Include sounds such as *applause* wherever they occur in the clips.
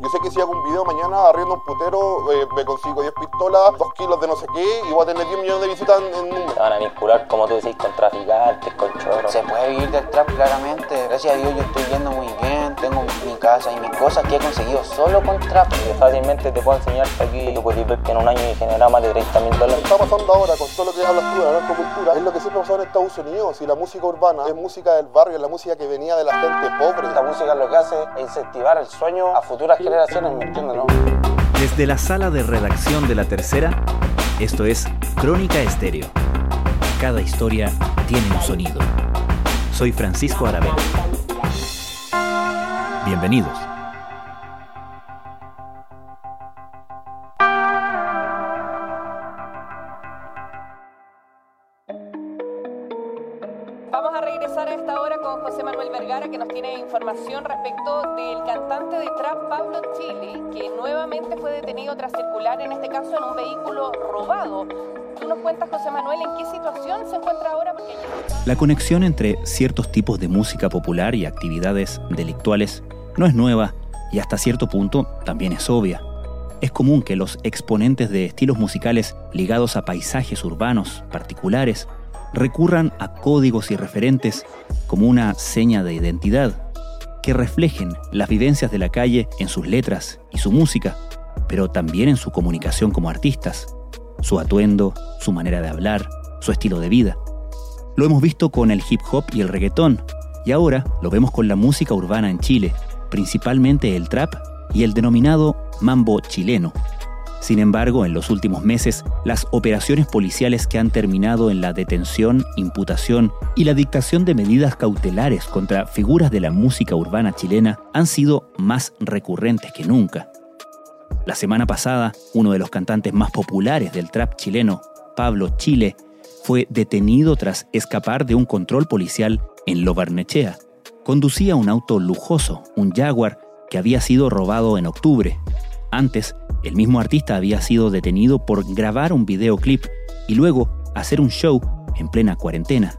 Yo sé que si hago un video mañana arriendo un putero, eh, me consigo 10 pistolas, 2 kilos de no sé qué y voy a tener 10 millones de visitas en, en un mes. Se van a vincular, como tú decís, con traficantes, con choros. Se puede vivir del trap claramente. Gracias a Dios yo estoy yendo muy bien. Tengo mi casa y mis cosas que he conseguido solo con trap. Que fácilmente te puedo enseñar aquí, tú puedes ver que en un año he generado más de 30 mil Lo que dólares. está pasando ahora con todo lo que hablas tú de la narcocultura es lo que siempre ha pasado en Estados Unidos y la música urbana es música del barrio, es la música que venía de la gente pobre. Esta música lo que hace es incentivar el sueño a futuras generaciones, ¿me entiendes, no? Desde la sala de redacción de La Tercera, esto es Crónica Estéreo. Cada historia tiene un sonido. Soy Francisco Aravena. Bienvenidos. Vamos a regresar a esta hora con José Manuel Vergara que nos tiene información respecto del cantante de trap Pablo Chile que nuevamente fue detenido tras circular en este caso en un vehículo robado. Tú nos cuentas José Manuel en qué situación se encuentra ahora porque La conexión entre ciertos tipos de música popular y actividades delictuales no es nueva y hasta cierto punto también es obvia. Es común que los exponentes de estilos musicales ligados a paisajes urbanos particulares recurran a códigos y referentes como una seña de identidad, que reflejen las vivencias de la calle en sus letras y su música, pero también en su comunicación como artistas, su atuendo, su manera de hablar, su estilo de vida. Lo hemos visto con el hip hop y el reggaetón, y ahora lo vemos con la música urbana en Chile, principalmente el trap y el denominado mambo chileno. Sin embargo, en los últimos meses, las operaciones policiales que han terminado en la detención, imputación y la dictación de medidas cautelares contra figuras de la música urbana chilena han sido más recurrentes que nunca. La semana pasada, uno de los cantantes más populares del trap chileno, Pablo Chile, fue detenido tras escapar de un control policial en Lo Barnechea. Conducía un auto lujoso, un Jaguar, que había sido robado en octubre. Antes, el mismo artista había sido detenido por grabar un videoclip y luego hacer un show en plena cuarentena.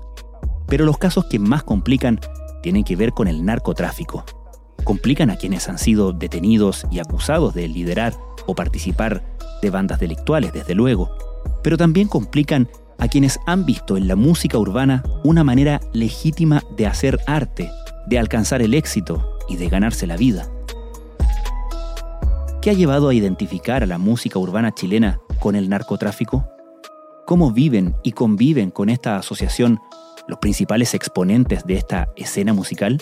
Pero los casos que más complican tienen que ver con el narcotráfico. Complican a quienes han sido detenidos y acusados de liderar o participar de bandas delictuales, desde luego. Pero también complican a quienes han visto en la música urbana una manera legítima de hacer arte, de alcanzar el éxito y de ganarse la vida. ¿Qué ha llevado a identificar a la música urbana chilena con el narcotráfico? ¿Cómo viven y conviven con esta asociación los principales exponentes de esta escena musical?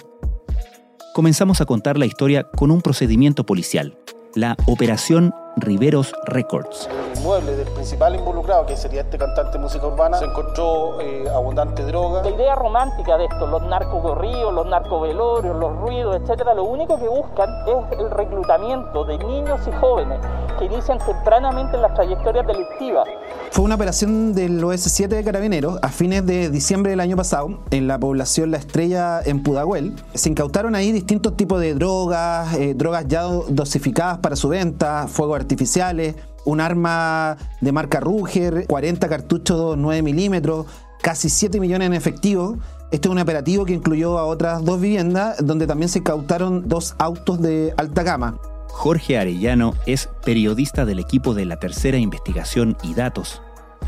Comenzamos a contar la historia con un procedimiento policial, la Operación Riveros Records. el inmueble del principal involucrado, que sería este cantante de música urbana, se encontró eh, abundante droga. La idea romántica de esto, los narcocorridos, los narcovelorios, los ruidos, etcétera, lo único que buscan es el reclutamiento de niños y jóvenes que inician tempranamente en las trayectorias delictivas. Fue una operación del OS7 de Carabineros a fines de diciembre del año pasado en la población La Estrella en Pudahuel. Se incautaron ahí distintos tipos de drogas, eh, drogas ya do- dosificadas para su venta, fuegos artificiales, un arma de marca Ruger, 40 cartuchos 9 milímetros, casi 7 millones en efectivo. Este es un operativo que incluyó a otras dos viviendas donde también se incautaron dos autos de alta gama. Jorge Arellano es periodista del equipo de la Tercera Investigación y Datos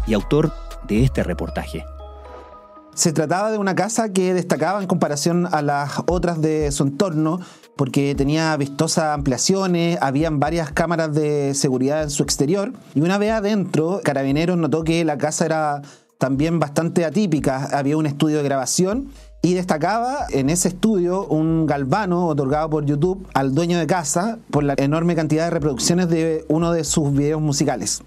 y autor de este reportaje. Se trataba de una casa que destacaba en comparación a las otras de su entorno porque tenía vistosas ampliaciones, habían varias cámaras de seguridad en su exterior y una vez adentro, Carabineros notó que la casa era también bastante atípica, había un estudio de grabación y destacaba en ese estudio un galvano otorgado por YouTube al dueño de casa por la enorme cantidad de reproducciones de uno de sus videos musicales.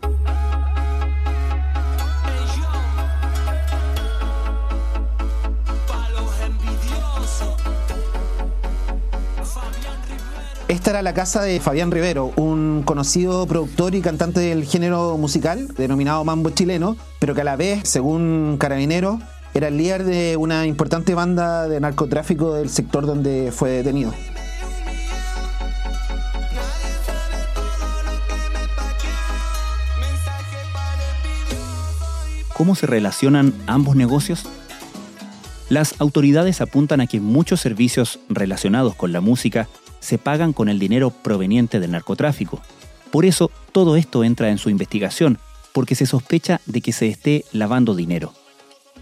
Esta era la casa de Fabián Rivero, un conocido productor y cantante del género musical, denominado mambo chileno, pero que a la vez, según Carabineros, era el líder de una importante banda de narcotráfico del sector donde fue detenido. ¿Cómo se relacionan ambos negocios? Las autoridades apuntan a que muchos servicios relacionados con la música se pagan con el dinero proveniente del narcotráfico. Por eso todo esto entra en su investigación, porque se sospecha de que se esté lavando dinero.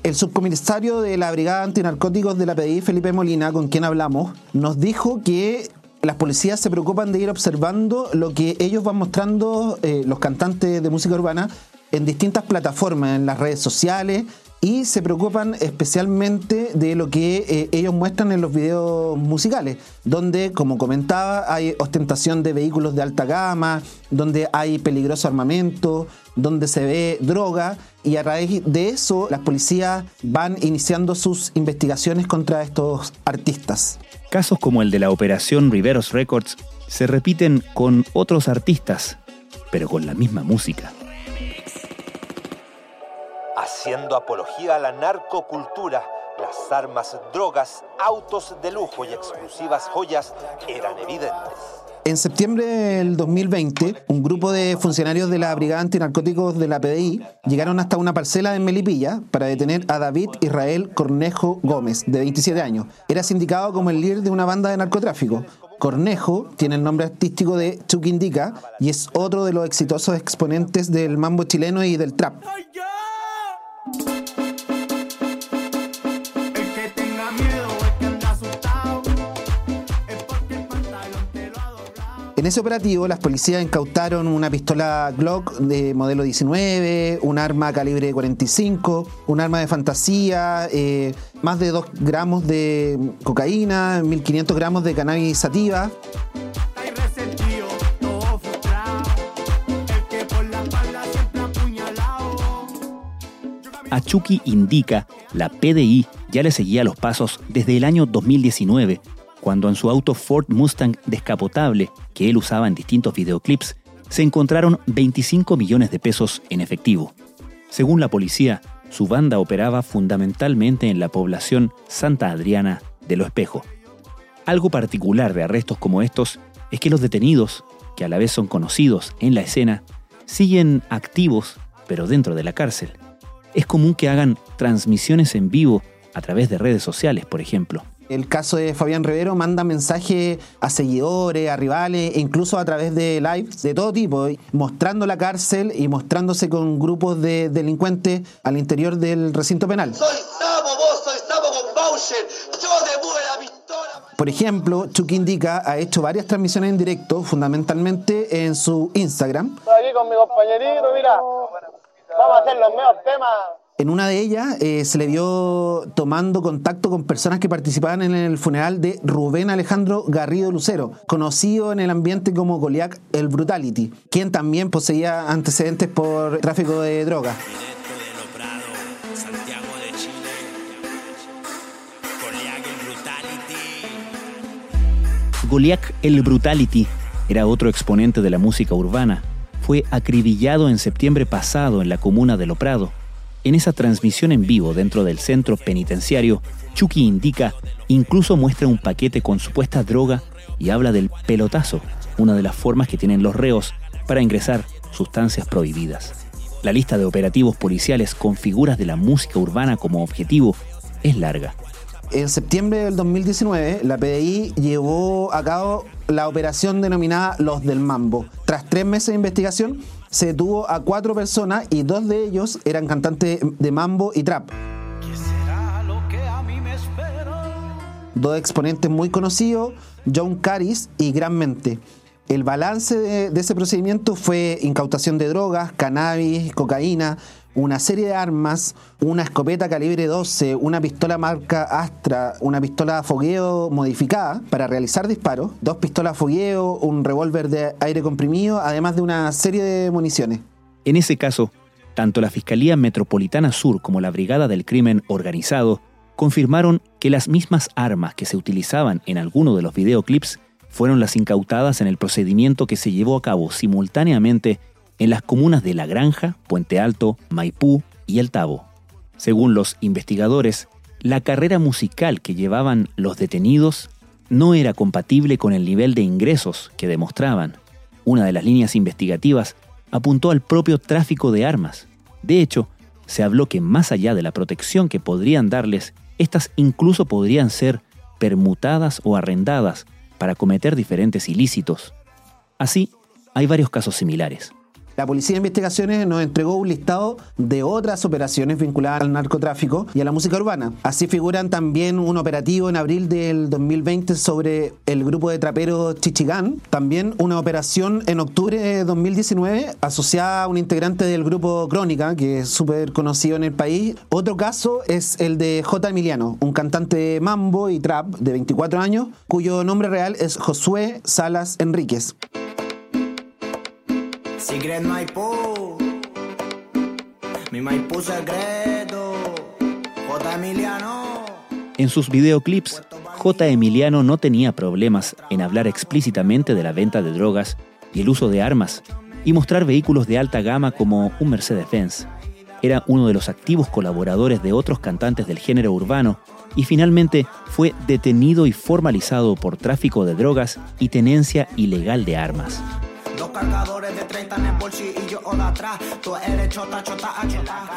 El subcomisario de la Brigada Antinarcóticos de la PDI, Felipe Molina, con quien hablamos, nos dijo que las policías se preocupan de ir observando lo que ellos van mostrando, eh, los cantantes de música urbana, en distintas plataformas, en las redes sociales, y se preocupan especialmente de lo que eh, ellos muestran en los videos musicales, donde, como comentaba, hay ostentación de vehículos de alta gama, donde hay peligroso armamento, donde se ve droga, y a raíz de eso las policías van iniciando sus investigaciones contra estos artistas. Casos como el de la operación Riveros Records se repiten con otros artistas, pero con la misma música haciendo apología a la narcocultura. Las armas, drogas, autos de lujo y exclusivas joyas eran evidentes. En septiembre del 2020, un grupo de funcionarios de la Brigada Antinarcóticos de la PDI llegaron hasta una parcela en Melipilla para detener a David Israel Cornejo Gómez, de 27 años. Era sindicado como el líder de una banda de narcotráfico. Cornejo tiene el nombre artístico de Chuck Indica y es otro de los exitosos exponentes del mambo chileno y del trap. En ese operativo, las policías incautaron una pistola Glock de modelo 19, un arma calibre 45, un arma de fantasía, eh, más de 2 gramos de cocaína, 1500 gramos de cannabis sativa. A Chucky indica, la PDI ya le seguía los pasos desde el año 2019 cuando en su auto Ford Mustang descapotable que él usaba en distintos videoclips se encontraron 25 millones de pesos en efectivo. Según la policía, su banda operaba fundamentalmente en la población Santa Adriana de Lo Espejo. Algo particular de arrestos como estos es que los detenidos, que a la vez son conocidos en la escena, siguen activos pero dentro de la cárcel. Es común que hagan transmisiones en vivo a través de redes sociales, por ejemplo. El caso de Fabián Rivero manda mensajes a seguidores, a rivales, e incluso a través de lives de todo tipo, mostrando la cárcel y mostrándose con grupos de delincuentes al interior del recinto penal. Soy vos soy con Bowser, yo te la pistola. Por ejemplo, Chucky Indica ha hecho varias transmisiones en directo, fundamentalmente en su Instagram. Estoy aquí con mi compañerito, mira, vamos a hacer los mejores temas en una de ellas eh, se le vio tomando contacto con personas que participaban en el funeral de Rubén Alejandro Garrido Lucero, conocido en el ambiente como Goliath el Brutality, quien también poseía antecedentes por tráfico de drogas. Goliath el Brutality era otro exponente de la música urbana. Fue acribillado en septiembre pasado en la comuna de Loprado en esa transmisión en vivo dentro del centro penitenciario, Chucky indica, incluso muestra un paquete con supuesta droga y habla del pelotazo, una de las formas que tienen los reos para ingresar sustancias prohibidas. La lista de operativos policiales con figuras de la música urbana como objetivo es larga. En septiembre del 2019, la PDI llevó a cabo la operación denominada Los del Mambo. Tras tres meses de investigación, se detuvo a cuatro personas y dos de ellos eran cantantes de mambo y trap. Dos exponentes muy conocidos, John Caris y Gran Mente. El balance de, ese procedimiento fue incautación de drogas, cannabis, cocaína, una serie de armas, una escopeta calibre 12, una pistola marca Astra, una pistola fogueo modificada para realizar disparos, dos pistolas fogueo, un revólver de aire comprimido, además de una serie de municiones. En ese caso, tanto la Fiscalía Metropolitana Sur como la Brigada del Crimen Organizado confirmaron que las mismas armas que se utilizaban en alguno de los videoclips fueron las incautadas en el procedimiento que se llevó a cabo simultáneamente en las comunas de La Granja, Puente Alto, Maipú y El Tabo. Según los investigadores, la carrera musical que llevaban los detenidos no era compatible con el nivel de ingresos que demostraban. Una de las líneas investigativas apuntó al propio tráfico de armas. De hecho, se habló que más allá de la protección que podrían darles, estas incluso podrían ser permutadas o arrendadas para cometer diferentes ilícitos. Así, hay varios casos similares. La Policía de Investigaciones nos entregó un listado de otras operaciones vinculadas al narcotráfico y a la música urbana. Así figuran también un operativo en abril del 2020 sobre el grupo de traperos Chichigán, también una operación en octubre de 2019 asociada a un integrante del grupo Crónica, que es súper conocido en el país. Otro caso es el de J. Emiliano, un cantante mambo y trap de 24 años, cuyo nombre real es Josué Salas Enríquez. En sus videoclips, J. Emiliano no tenía problemas en hablar explícitamente de la venta de drogas y el uso de armas y mostrar vehículos de alta gama como un Mercedes-Benz. Era uno de los activos colaboradores de otros cantantes del género urbano y finalmente fue detenido y formalizado por tráfico de drogas y tenencia ilegal de armas. Dos cargadores de 30 en el bolsillo o de atrás. Tú eres chota, chota, a chota.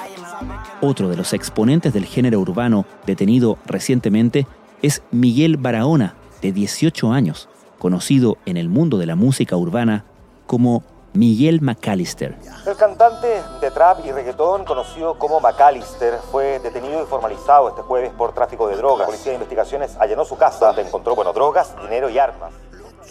Otro de los exponentes del género urbano detenido recientemente es Miguel Barahona, de 18 años, conocido en el mundo de la música urbana como Miguel McAllister. El cantante de trap y reggaetón, conocido como McAllister, fue detenido y formalizado este jueves por tráfico de drogas. La Policía de Investigaciones allanó su casa, donde encontró bueno, drogas, dinero y armas.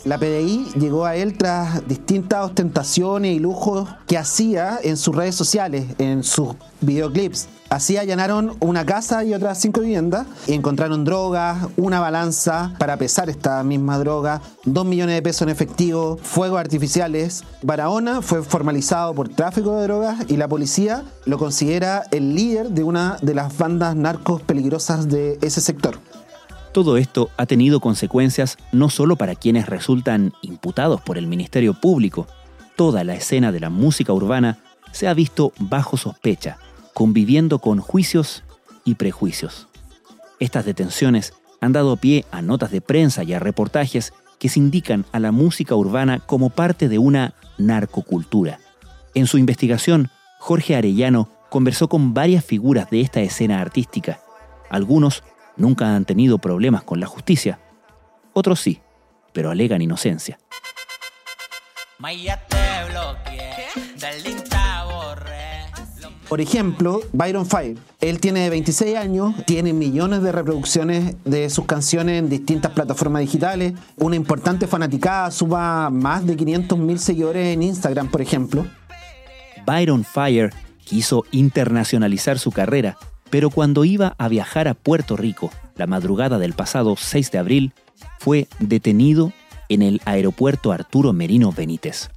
La PDI llegó a él tras distintas ostentaciones y lujos que hacía en sus redes sociales, en sus videoclips. Así allanaron una casa y otras cinco viviendas y encontraron drogas, una balanza para pesar esta misma droga, dos millones de pesos en efectivo, fuegos artificiales. Barahona fue formalizado por tráfico de drogas y la policía lo considera el líder de una de las bandas narcos peligrosas de ese sector. Todo esto ha tenido consecuencias no solo para quienes resultan imputados por el Ministerio Público, toda la escena de la música urbana se ha visto bajo sospecha, conviviendo con juicios y prejuicios. Estas detenciones han dado pie a notas de prensa y a reportajes que se indican a la música urbana como parte de una narcocultura. En su investigación, Jorge Arellano conversó con varias figuras de esta escena artística. Algunos nunca han tenido problemas con la justicia. Otros sí, pero alegan inocencia. Por ejemplo, Byron Fire. Él tiene 26 años, tiene millones de reproducciones de sus canciones en distintas plataformas digitales, una importante fanaticada, suba más de 500 mil seguidores en Instagram, por ejemplo. Byron Fire quiso internacionalizar su carrera, pero cuando iba a viajar a Puerto Rico la madrugada del pasado 6 de abril, fue detenido en el aeropuerto Arturo Merino Benítez.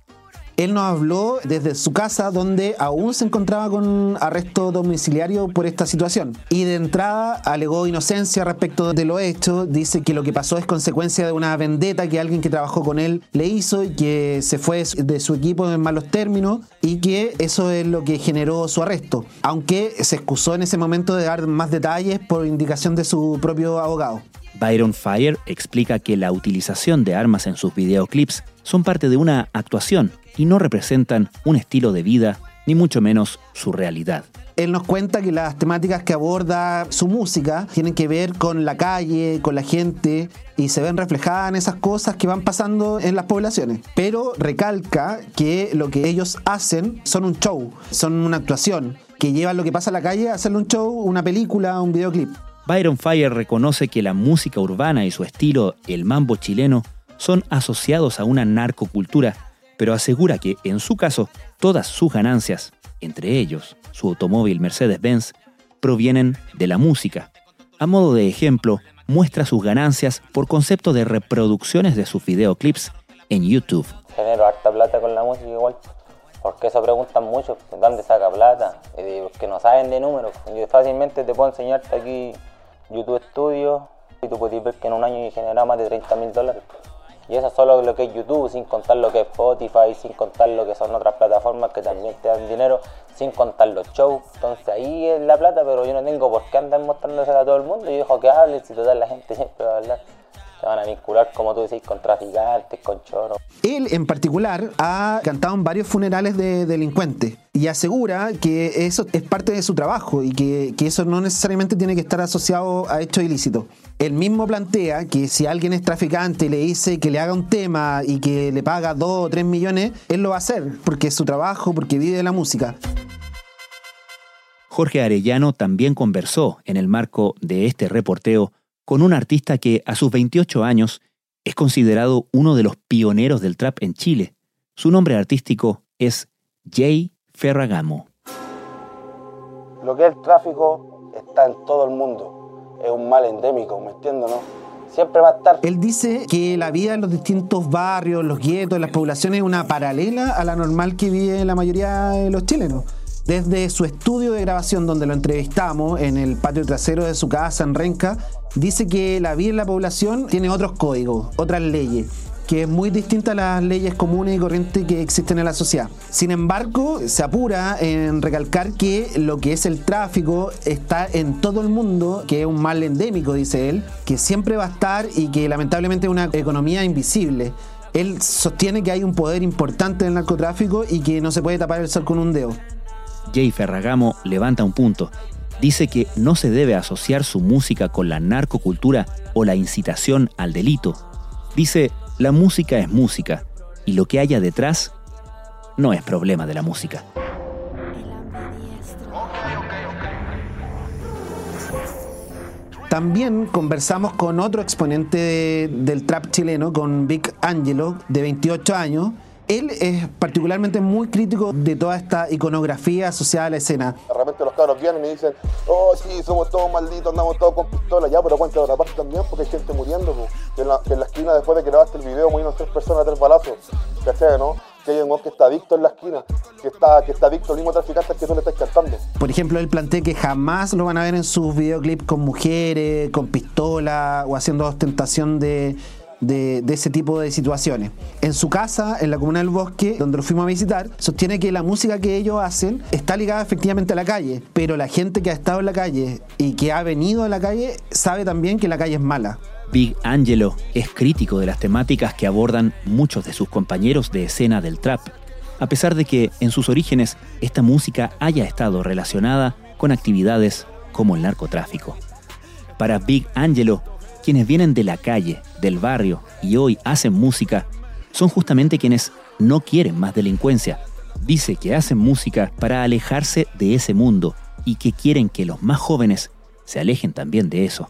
Él nos habló desde su casa donde aún se encontraba con arresto domiciliario por esta situación. Y de entrada alegó inocencia respecto de lo hecho. Dice que lo que pasó es consecuencia de una vendetta que alguien que trabajó con él le hizo y que se fue de su equipo en malos términos y que eso es lo que generó su arresto. Aunque se excusó en ese momento de dar más detalles por indicación de su propio abogado. Byron Fire explica que la utilización de armas en sus videoclips son parte de una actuación y no representan un estilo de vida, ni mucho menos su realidad. Él nos cuenta que las temáticas que aborda su música tienen que ver con la calle, con la gente, y se ven reflejadas en esas cosas que van pasando en las poblaciones. Pero recalca que lo que ellos hacen son un show, son una actuación, que llevan lo que pasa en la calle a hacerle un show, una película, un videoclip. Byron Fire reconoce que la música urbana y su estilo, el mambo chileno, son asociados a una narcocultura pero asegura que, en su caso, todas sus ganancias, entre ellos su automóvil Mercedes-Benz, provienen de la música. A modo de ejemplo, muestra sus ganancias por concepto de reproducciones de sus videoclips en YouTube. Genero harta plata con la música igual, porque eso preguntan mucho, ¿dónde saca plata? Y digo, que no saben de números. Yo fácilmente te puedo enseñarte aquí YouTube Studio y tú puedes ver que en un año genera más de 30 mil dólares. Y eso es solo lo que es YouTube, sin contar lo que es Spotify, sin contar lo que son otras plataformas que también te dan dinero, sin contar los shows. Entonces ahí es la plata, pero yo no tengo por qué andar mostrándose a todo el mundo. Yo dejo que hablen, si total la gente *laughs* siempre va a hablar. Se van a vincular, como tú decís, con traficantes, con choros. Él en particular ha cantado en varios funerales de delincuentes y asegura que eso es parte de su trabajo y que, que eso no necesariamente tiene que estar asociado a hechos ilícitos. Él mismo plantea que si alguien es traficante y le dice que le haga un tema y que le paga 2 o 3 millones, él lo va a hacer porque es su trabajo, porque vive de la música. Jorge Arellano también conversó en el marco de este reporteo con un artista que a sus 28 años es considerado uno de los pioneros del trap en Chile. Su nombre artístico es Jay Ferragamo. Lo que es el tráfico está en todo el mundo. Es un mal endémico, ¿me entiendes, no? Siempre va a estar. Él dice que la vida en los distintos barrios, los guetos, las poblaciones es una paralela a la normal que vive la mayoría de los chilenos. Desde su estudio de grabación donde lo entrevistamos en el patio trasero de su casa en Renca, dice que la vida en la población tiene otros códigos, otras leyes que es muy distinta a las leyes comunes y corrientes que existen en la sociedad. Sin embargo, se apura en recalcar que lo que es el tráfico está en todo el mundo, que es un mal endémico, dice él, que siempre va a estar y que lamentablemente es una economía invisible. Él sostiene que hay un poder importante en el narcotráfico y que no se puede tapar el sol con un dedo. Jay Ferragamo levanta un punto. Dice que no se debe asociar su música con la narcocultura o la incitación al delito. Dice, la música es música y lo que haya detrás no es problema de la música. También conversamos con otro exponente de- del trap chileno, con Vic Angelo, de 28 años. Él es particularmente muy crítico de toda esta iconografía asociada a la escena. De repente los cabros vienen y dicen, oh sí, somos todos malditos, andamos todos con pistolas, ya, pero cuenta otra parte también porque hay gente muriendo, po. Que en, la, que en la esquina después de que grabaste el video murieron tres personas, tres balazos, ¿cachai, no? Que hay un que está adicto en la esquina, que está, que está adicto al mismo traficante que tú le estás cantando. Por ejemplo, él plantea que jamás lo van a ver en sus videoclips con mujeres, con pistola o haciendo ostentación de, de- ese tipo de situaciones. En su casa, en la comuna del Bosque, donde lo fuimos a visitar, sostiene que la música que ellos hacen está ligada efectivamente a la calle, pero la gente que ha estado en la calle y que ha venido a la calle sabe también que la calle es mala. Big Angelo es crítico de las temáticas que abordan muchos de sus compañeros de escena del trap, a pesar de que en sus orígenes esta música haya estado relacionada con actividades como el narcotráfico. Para Big Angelo, quienes vienen de la calle, del barrio y hoy hacen música, son justamente quienes no quieren más delincuencia. Dice que hacen música para alejarse de ese mundo y que quieren que los más jóvenes se alejen también de eso.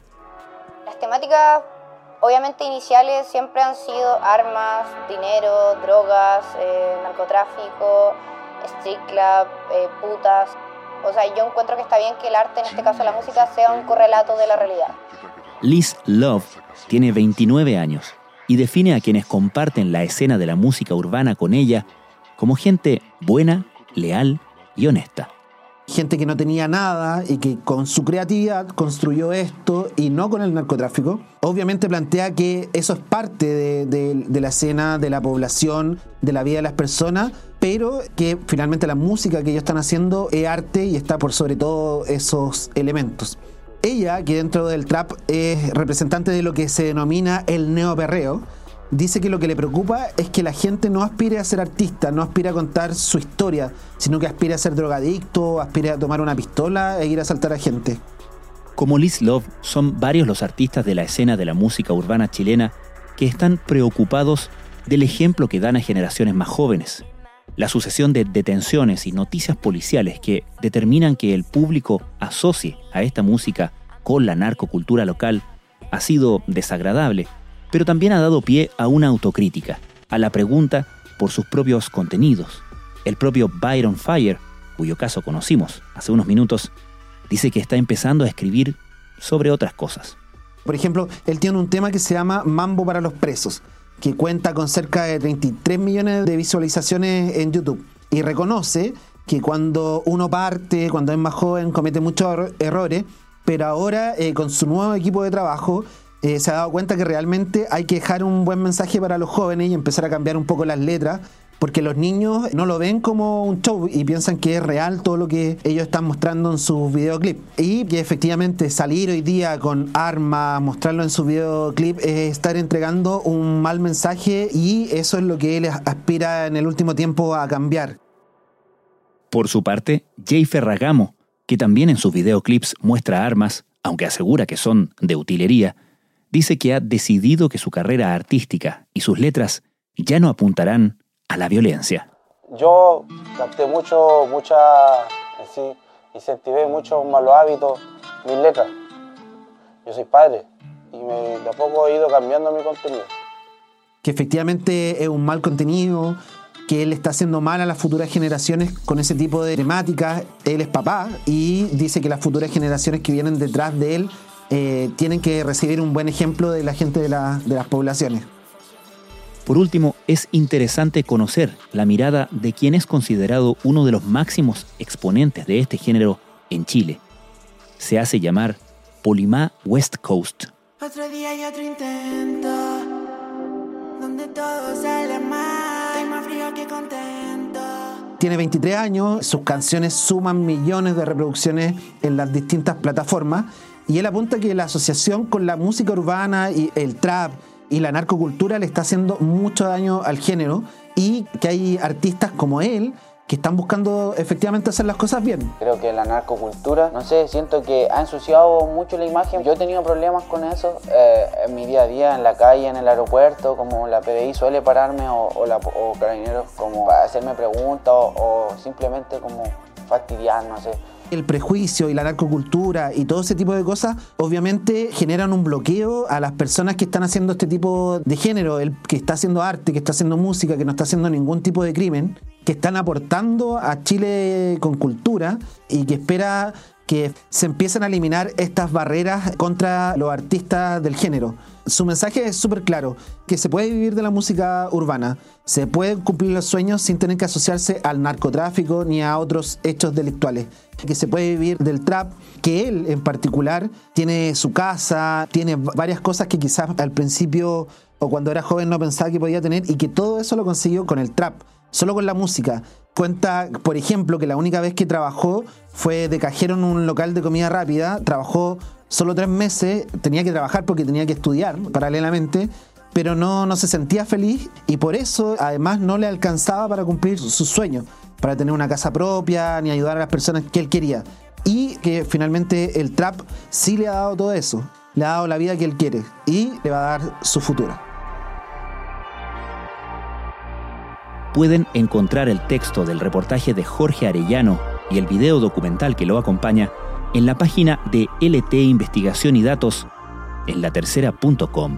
Las temáticas, obviamente iniciales, siempre han sido armas, dinero, drogas, eh, narcotráfico, street club, eh, putas. O sea, yo encuentro que está bien que el arte, en este caso la música, sea un correlato de la realidad. Liz Love tiene 29 años y define a quienes comparten la escena de la música urbana con ella como gente buena, leal y honesta. Gente que no tenía nada y que con su creatividad construyó esto y no con el narcotráfico. Obviamente plantea que eso es parte de, la escena, de la población, de la vida de las personas, pero que finalmente la música que ellos están haciendo es arte y está por sobre todo esos elementos. Ella, que dentro del trap es representante de lo que se denomina el neoperreo, dice que lo que le preocupa es que la gente no aspire a ser artista, no aspire a contar su historia, sino que aspire a ser drogadicto, aspire a tomar una pistola e ir a asaltar a gente. Como Liz Love, son varios los artistas de la escena de la música urbana chilena que están preocupados del ejemplo que dan a generaciones más jóvenes. La sucesión de detenciones y noticias policiales que determinan que el público asocie a esta música con la narcocultura local ha sido desagradable, pero también ha dado pie a una autocrítica, a la pregunta por sus propios contenidos. El propio Byron Fire, cuyo caso conocimos hace unos minutos, dice que está empezando a escribir sobre otras cosas. Por ejemplo, él tiene un tema que se llama Mambo para los presos, que cuenta con cerca de 33 millones de visualizaciones en YouTube. Y reconoce que cuando uno parte, cuando es más joven, comete muchos erro- errores, pero ahora eh, con su nuevo equipo de trabajo eh, se ha dado cuenta que realmente hay que dejar un buen mensaje para los jóvenes y empezar a cambiar un poco las letras porque los niños no lo ven como un show y piensan que es real todo lo que ellos están mostrando en sus videoclips. Y que efectivamente salir hoy día con armas, mostrarlo en su videoclip, es estar entregando un mal mensaje y eso es lo que él aspira en el último tiempo a cambiar. Por su parte, Jay Ferragamo, que también en sus videoclips muestra armas, aunque asegura que son de utilería, dice que ha decidido que su carrera artística y sus letras ya no apuntarán a la violencia. Yo capté mucho, mucha, sí, incentivé muchos malos hábitos, mis letras. Yo soy padre y me, de a poco he ido cambiando mi contenido. Que efectivamente es un mal contenido, que él está haciendo mal a las futuras generaciones con ese tipo de temáticas. Él es papá y dice que las futuras generaciones que vienen detrás de él eh, tienen que recibir un buen ejemplo de la gente de, de las poblaciones. Por último, es interesante conocer la mirada de quien es considerado uno de los máximos exponentes de este género en Chile. Se hace llamar Polimá West Coast. Otro día y otro intento, donde todo sale mal, más frío que contento. Tiene 23 años, sus canciones suman millones de reproducciones en las distintas plataformas y él apunta que la asociación con la música urbana y el trap y la narcocultura le está haciendo mucho daño al género y que hay artistas como él que están buscando efectivamente hacer las cosas bien. Creo que la narcocultura, no sé, siento que ha ensuciado mucho la imagen. Yo he tenido problemas con eso eh, en mi día a día, en la calle, en el aeropuerto, como la PDI suele pararme o, o, la, o carabineros como hacerme preguntas o, o simplemente como fastidiar, no sé el prejuicio y la narcocultura y todo ese tipo de cosas, obviamente generan un bloqueo a las personas que están haciendo este tipo de género, el que está haciendo arte, que está haciendo música, que no está haciendo ningún tipo de crimen, que están aportando a Chile con cultura y que espera que se empiecen a eliminar estas barreras contra los artistas del género. Su mensaje es súper claro, que se puede vivir de la música urbana, se pueden cumplir los sueños sin tener que asociarse al narcotráfico ni a otros hechos delictuales, que se puede vivir del trap, que él en particular tiene su casa, tiene varias cosas que quizás al principio o cuando era joven no pensaba que podía tener y que todo eso lo consiguió con el trap, solo con la música. Cuenta, por ejemplo, que la única vez que trabajó fue de cajero en un local de comida rápida, trabajó solo tres meses, tenía que trabajar porque tenía que estudiar paralelamente, pero no, no se sentía feliz y por eso además no le alcanzaba para cumplir sus sueños, para tener una casa propia ni ayudar a las personas que él quería. Y que finalmente el trap sí le ha dado todo eso, le ha dado la vida que él quiere y le va a dar su futuro. Pueden encontrar el texto del reportaje de Jorge Arellano y el video documental que lo acompaña en la página de LT Investigación y Datos en latercera.com.